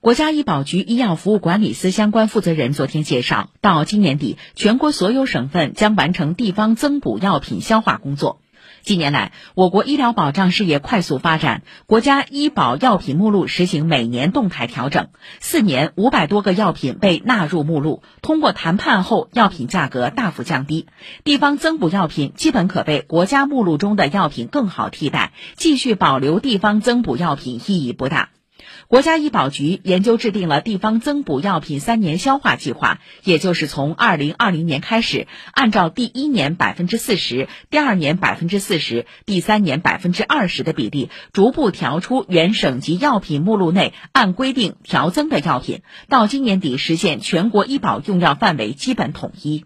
国家医保局医药服务管理司相关负责人昨天介绍，到今年底，全国所有省份将完成地方增补药品消化工作。近年来，我国医疗保障事业快速发展，国家医保药品目录实行每年动态调整，四年五百多个药品被纳入目录，通过谈判后，药品价格大幅降低，地方增补药品基本可被国家目录中的药品更好替代，继续保留地方增补药品意义不大。国家医保局研究制定了地方增补药品三年消化计划，也就是从二零二零年开始，按照第一年百分之四十、第二年百分之四十、第三年百分之二十的比例，逐步调出原省级药品目录内按规定调增的药品，到今年底实现全国医保用药范围基本统一。